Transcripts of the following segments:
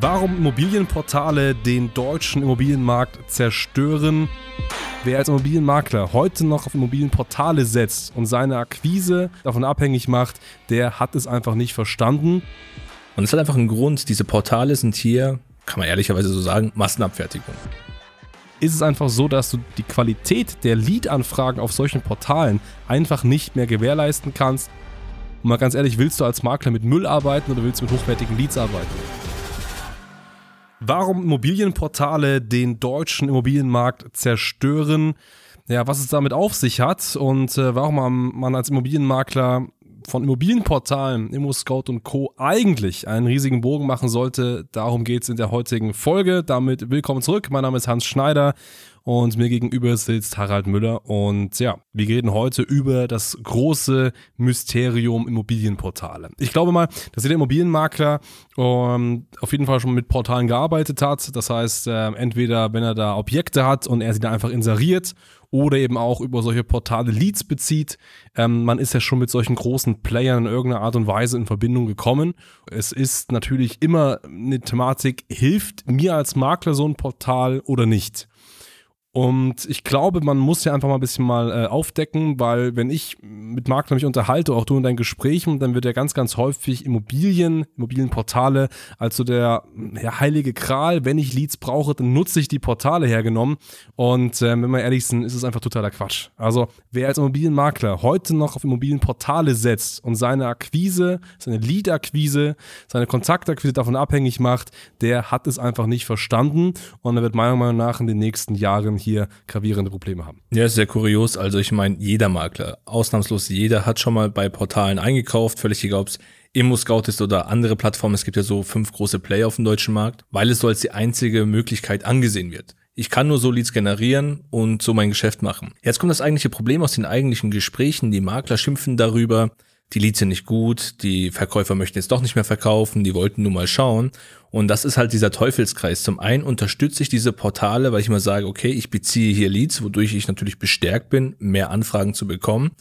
Warum Immobilienportale den deutschen Immobilienmarkt zerstören. Wer als Immobilienmakler heute noch auf Immobilienportale setzt und seine Akquise davon abhängig macht, der hat es einfach nicht verstanden. Und es hat einfach einen Grund, diese Portale sind hier, kann man ehrlicherweise so sagen, Massenabfertigung. Ist es einfach so, dass du die Qualität der Lead-Anfragen auf solchen Portalen einfach nicht mehr gewährleisten kannst? Und mal ganz ehrlich, willst du als Makler mit Müll arbeiten oder willst du mit hochwertigen Leads arbeiten? Warum Immobilienportale den deutschen Immobilienmarkt zerstören, ja, was es damit auf sich hat und äh, warum man als Immobilienmakler von Immobilienportalen, ImmoScout und Co. eigentlich einen riesigen Bogen machen sollte. Darum geht es in der heutigen Folge. Damit willkommen zurück. Mein Name ist Hans Schneider und mir gegenüber sitzt Harald Müller. Und ja, wir reden heute über das große Mysterium Immobilienportale. Ich glaube mal, dass jeder Immobilienmakler ähm, auf jeden Fall schon mit Portalen gearbeitet hat. Das heißt, äh, entweder wenn er da Objekte hat und er sie dann einfach inseriert oder eben auch über solche Portale Leads bezieht. Ähm, man ist ja schon mit solchen großen Playern in irgendeiner Art und Weise in Verbindung gekommen. Es ist natürlich immer eine Thematik, hilft mir als Makler so ein Portal oder nicht? Und ich glaube, man muss ja einfach mal ein bisschen mal äh, aufdecken, weil wenn ich mit Maklern mich unterhalte, auch du in deinen Gesprächen, dann wird ja ganz, ganz häufig Immobilien, Immobilienportale als so der ja, heilige Kral, wenn ich Leads brauche, dann nutze ich die Portale hergenommen. Und äh, wenn wir ehrlich sind, ist es einfach totaler Quatsch. Also wer als Immobilienmakler heute noch auf Immobilienportale setzt und seine Akquise, seine Lead-Akquise, seine Kontaktakquise davon abhängig macht, der hat es einfach nicht verstanden und er wird meiner Meinung nach in den nächsten Jahren hier gravierende Probleme haben. Ja, ist sehr kurios. Also ich meine, jeder Makler, ausnahmslos jeder, hat schon mal bei Portalen eingekauft, völlig egal, ob es ImmoScout ist oder andere Plattformen. Es gibt ja so fünf große Player auf dem deutschen Markt, weil es so als die einzige Möglichkeit angesehen wird. Ich kann nur so Leads generieren und so mein Geschäft machen. Jetzt kommt das eigentliche Problem aus den eigentlichen Gesprächen. Die Makler schimpfen darüber, die Leads sind nicht gut, die Verkäufer möchten jetzt doch nicht mehr verkaufen, die wollten nur mal schauen. Und das ist halt dieser Teufelskreis. Zum einen unterstütze ich diese Portale, weil ich mal sage, okay, ich beziehe hier Leads, wodurch ich natürlich bestärkt bin, mehr Anfragen zu bekommen.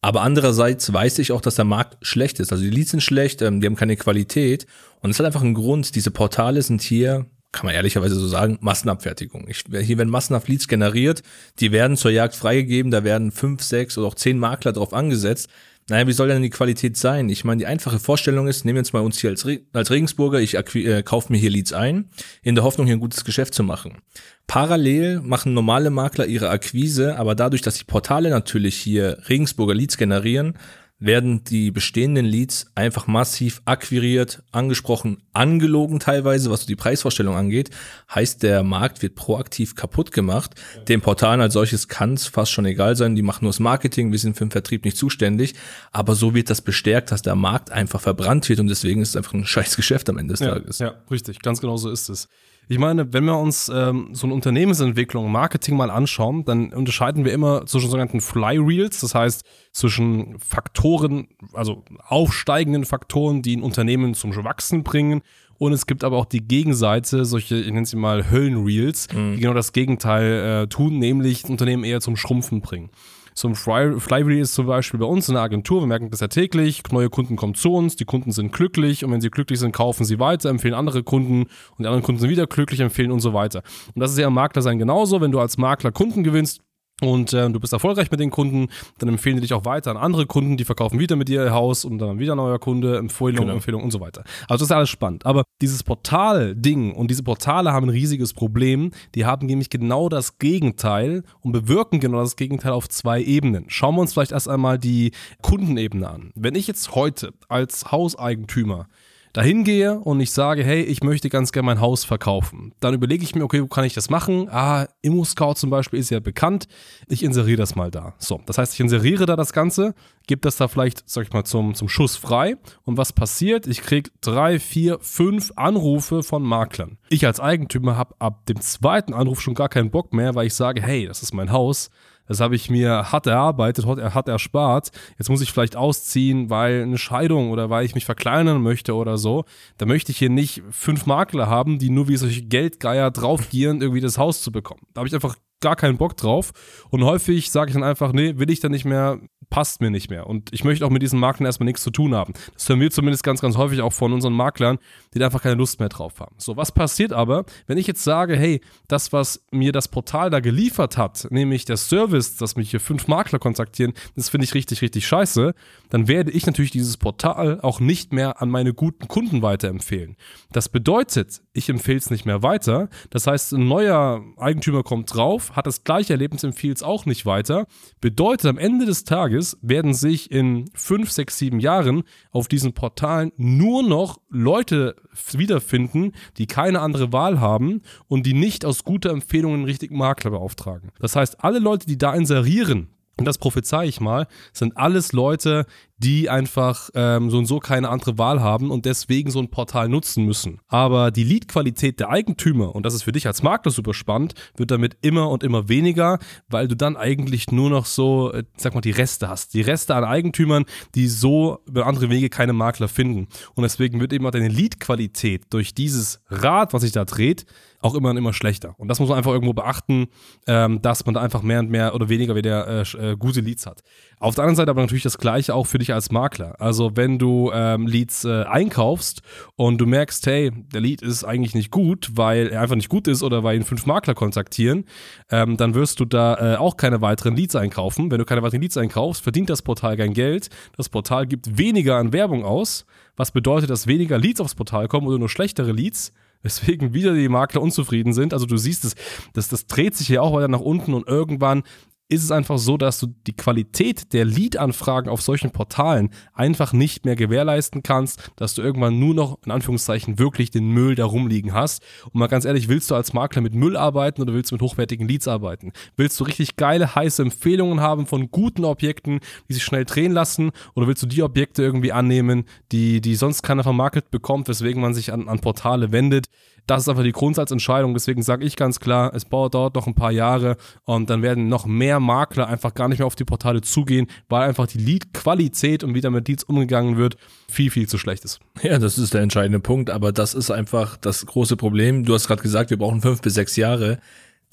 Aber andererseits weiß ich auch, dass der Markt schlecht ist. Also die Leads sind schlecht, ähm, die haben keine Qualität. Und es hat einfach einen Grund. Diese Portale sind hier, kann man ehrlicherweise so sagen, Massenabfertigung. Ich, hier werden massenhaft Leads generiert, die werden zur Jagd freigegeben, da werden fünf, sechs oder auch zehn Makler drauf angesetzt. Naja, wie soll denn die Qualität sein? Ich meine, die einfache Vorstellung ist, nehmen wir jetzt mal uns hier als, Re als Regensburger, ich äh, kaufe mir hier Leads ein, in der Hoffnung, hier ein gutes Geschäft zu machen. Parallel machen normale Makler ihre Akquise, aber dadurch, dass die Portale natürlich hier Regensburger Leads generieren, werden die bestehenden Leads einfach massiv akquiriert, angesprochen, angelogen teilweise, was die Preisvorstellung angeht. Heißt, der Markt wird proaktiv kaputt gemacht. Dem Portalen als solches kann es fast schon egal sein. Die machen nur das Marketing, wir sind für den Vertrieb nicht zuständig. Aber so wird das bestärkt, dass der Markt einfach verbrannt wird und deswegen ist es einfach ein scheiß Geschäft am Ende des ja, Tages. Ja, richtig. Ganz genau so ist es. Ich meine, wenn wir uns ähm, so eine Unternehmensentwicklung, Marketing mal anschauen, dann unterscheiden wir immer zwischen sogenannten Flyreels, das heißt zwischen Faktoren, also aufsteigenden Faktoren, die ein Unternehmen zum Wachsen bringen. Und es gibt aber auch die Gegenseite, solche, ich nenne sie mal Höllenreels, mhm. die genau das Gegenteil äh, tun, nämlich das Unternehmen eher zum Schrumpfen bringen. So ein Flywheel ist zum Beispiel bei uns in der Agentur, wir merken das ja täglich, neue Kunden kommen zu uns, die Kunden sind glücklich und wenn sie glücklich sind, kaufen sie weiter, empfehlen andere Kunden und die anderen Kunden sind wieder glücklich, empfehlen und so weiter. Und das ist ja im Makler sein genauso, wenn du als Makler Kunden gewinnst, und äh, du bist erfolgreich mit den Kunden, dann empfehlen die dich auch weiter an andere Kunden, die verkaufen wieder mit dir ihr Haus und dann wieder ein neuer Kunde, Empfehlung, genau. Empfehlung und so weiter. Also das ist alles spannend. Aber dieses Portal-Ding und diese Portale haben ein riesiges Problem. Die haben nämlich genau das Gegenteil und bewirken genau das Gegenteil auf zwei Ebenen. Schauen wir uns vielleicht erst einmal die Kundenebene an. Wenn ich jetzt heute als Hauseigentümer dahin gehe und ich sage, hey, ich möchte ganz gerne mein Haus verkaufen, dann überlege ich mir, okay, wo kann ich das machen? Ah, ImmoScout zum Beispiel ist ja bekannt. Ich inseriere das mal da. So, das heißt, ich inseriere da das Ganze, gebe das da vielleicht, sag ich mal, zum, zum Schuss frei. Und was passiert? Ich kriege drei, vier, fünf Anrufe von Maklern. Ich als Eigentümer habe ab dem zweiten Anruf schon gar keinen Bock mehr, weil ich sage, hey, das ist mein Haus das habe ich mir hart erarbeitet, hart erspart. Jetzt muss ich vielleicht ausziehen, weil eine Scheidung oder weil ich mich verkleinern möchte oder so. Da möchte ich hier nicht fünf Makler haben, die nur wie solche Geldgeier draufgieren, irgendwie das Haus zu bekommen. Da habe ich einfach gar keinen Bock drauf. Und häufig sage ich dann einfach, nee, will ich dann nicht mehr, passt mir nicht mehr. Und ich möchte auch mit diesen Maklern erstmal nichts zu tun haben. Das hören wir zumindest ganz, ganz häufig auch von unseren Maklern, die da einfach keine Lust mehr drauf haben. So, was passiert aber, wenn ich jetzt sage, hey, das, was mir das Portal da geliefert hat, nämlich der Service, dass mich hier fünf Makler kontaktieren, das finde ich richtig, richtig scheiße, dann werde ich natürlich dieses Portal auch nicht mehr an meine guten Kunden weiterempfehlen. Das bedeutet, ich empfehle es nicht mehr weiter. Das heißt, ein neuer Eigentümer kommt drauf, hat das gleiche Erlebnis, empfiehlt es auch nicht weiter. Bedeutet, am Ende des Tages werden sich in fünf, sechs, sieben Jahren auf diesen Portalen nur noch Leute wiederfinden, die keine andere Wahl haben und die nicht aus guter Empfehlung einen richtigen Makler beauftragen. Das heißt, alle Leute, die da inserieren, und das prophezei ich mal, sind alles Leute, die einfach ähm, so und so keine andere Wahl haben und deswegen so ein Portal nutzen müssen. Aber die Lead-Qualität der Eigentümer, und das ist für dich als Makler super spannend, wird damit immer und immer weniger, weil du dann eigentlich nur noch so, äh, sag mal, die Reste hast. Die Reste an Eigentümern, die so über andere Wege keine Makler finden. Und deswegen wird eben auch deine Lead-Qualität durch dieses Rad, was sich da dreht, auch immer und immer schlechter. Und das muss man einfach irgendwo beachten, ähm, dass man da einfach mehr und mehr oder weniger wieder äh, äh, gute Leads hat. Auf der anderen Seite aber natürlich das Gleiche auch für dich als Makler. Also wenn du ähm, Leads äh, einkaufst und du merkst, hey, der Lead ist eigentlich nicht gut, weil er einfach nicht gut ist oder weil ihn fünf Makler kontaktieren, ähm, dann wirst du da äh, auch keine weiteren Leads einkaufen. Wenn du keine weiteren Leads einkaufst, verdient das Portal kein Geld. Das Portal gibt weniger an Werbung aus, was bedeutet, dass weniger Leads aufs Portal kommen oder nur schlechtere Leads weswegen wieder die Makler unzufrieden sind. Also du siehst es, das, das dreht sich hier auch weiter nach unten und irgendwann ist es einfach so, dass du die Qualität der Lead-Anfragen auf solchen Portalen einfach nicht mehr gewährleisten kannst, dass du irgendwann nur noch in Anführungszeichen wirklich den Müll da rumliegen hast. Und mal ganz ehrlich, willst du als Makler mit Müll arbeiten oder willst du mit hochwertigen Leads arbeiten? Willst du richtig geile, heiße Empfehlungen haben von guten Objekten, die sich schnell drehen lassen? Oder willst du die Objekte irgendwie annehmen, die, die sonst keiner vermarktet bekommt, weswegen man sich an, an Portale wendet? Das ist einfach die Grundsatzentscheidung. Deswegen sage ich ganz klar, es dauert noch ein paar Jahre und dann werden noch mehr Makler einfach gar nicht mehr auf die Portale zugehen, weil einfach die Lead-Qualität und wie damit Leads umgegangen wird, viel, viel zu schlecht ist. Ja, das ist der entscheidende Punkt, aber das ist einfach das große Problem. Du hast gerade gesagt, wir brauchen fünf bis sechs Jahre.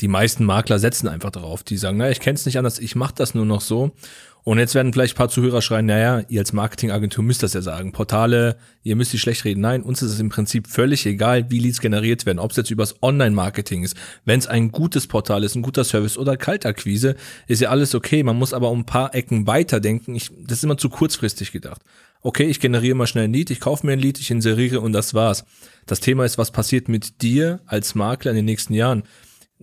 Die meisten Makler setzen einfach darauf. Die sagen, na, ich kenne es nicht anders, ich mache das nur noch so. Und jetzt werden vielleicht ein paar Zuhörer schreien, naja, ihr als Marketingagentur müsst das ja sagen. Portale, ihr müsst die schlecht reden. Nein, uns ist es im Prinzip völlig egal, wie Leads generiert werden. Ob es jetzt übers Online-Marketing ist. Wenn es ein gutes Portal ist, ein guter Service oder Kaltakquise, ist ja alles okay. Man muss aber um ein paar Ecken weiterdenken. Ich, das ist immer zu kurzfristig gedacht. Okay, ich generiere mal schnell ein Lied, ich kaufe mir ein Lied, ich inseriere und das war's. Das Thema ist, was passiert mit dir als Makler in den nächsten Jahren?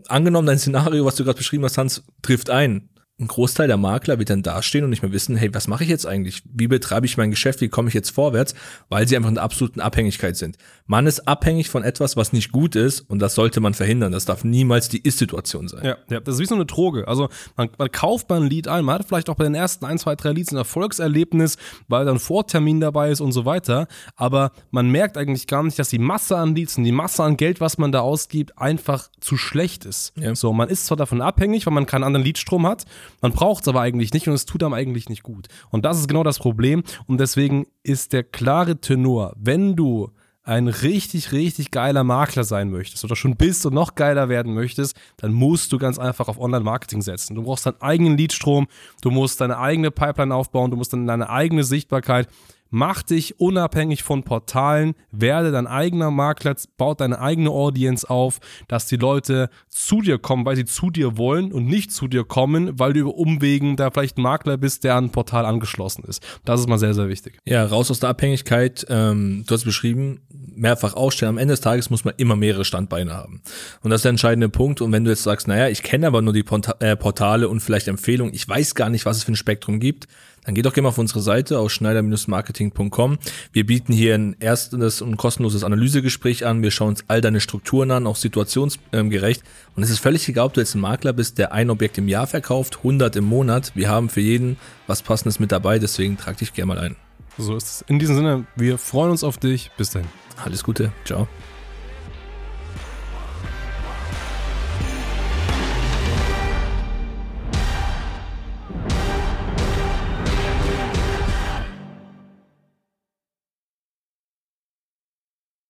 Angenommen, dein Szenario, was du gerade beschrieben hast, Hans, trifft ein ein Großteil der Makler wird dann dastehen und nicht mehr wissen, hey, was mache ich jetzt eigentlich? Wie betreibe ich mein Geschäft? Wie komme ich jetzt vorwärts? Weil sie einfach in der absoluten Abhängigkeit sind. Man ist abhängig von etwas, was nicht gut ist und das sollte man verhindern. Das darf niemals die Ist-Situation sein. Ja, ja, das ist wie so eine Droge. Also man, man kauft mal ein Lied ein, man hat vielleicht auch bei den ersten ein, zwei, drei Lieds ein Erfolgserlebnis, weil dann Vortermin dabei ist und so weiter. Aber man merkt eigentlich gar nicht, dass die Masse an Lieds und die Masse an Geld, was man da ausgibt, einfach zu schlecht ist. Ja. So, man ist zwar davon abhängig, weil man keinen anderen Liedstrom hat, man braucht es aber eigentlich nicht und es tut einem eigentlich nicht gut. Und das ist genau das Problem. Und deswegen ist der klare Tenor, wenn du ein richtig, richtig geiler Makler sein möchtest oder schon bist und noch geiler werden möchtest, dann musst du ganz einfach auf Online-Marketing setzen. Du brauchst deinen eigenen Leadstrom, du musst deine eigene Pipeline aufbauen, du musst dann deine eigene Sichtbarkeit Mach dich unabhängig von Portalen, werde dein eigener Makler, baut deine eigene Audience auf, dass die Leute zu dir kommen, weil sie zu dir wollen und nicht zu dir kommen, weil du über Umwegen da vielleicht ein Makler bist, der an ein Portal angeschlossen ist. Das ist mal sehr, sehr wichtig. Ja, raus aus der Abhängigkeit. Ähm, du hast beschrieben, mehrfach ausstellen. Am Ende des Tages muss man immer mehrere Standbeine haben. Und das ist der entscheidende Punkt. Und wenn du jetzt sagst, naja, ich kenne aber nur die äh, Portale und vielleicht Empfehlungen, ich weiß gar nicht, was es für ein Spektrum gibt, dann geh doch gerne mal auf unsere Seite aus schneider-marketing.com. Wir bieten hier ein erstes und kostenloses Analysegespräch an. Wir schauen uns all deine Strukturen an, auch situationsgerecht. Und es ist völlig egal, ob du jetzt ein Makler bist, der ein Objekt im Jahr verkauft, 100 im Monat. Wir haben für jeden was Passendes mit dabei, deswegen trag dich gerne mal ein. So ist es. In diesem Sinne, wir freuen uns auf dich. Bis dahin. Alles Gute. Ciao.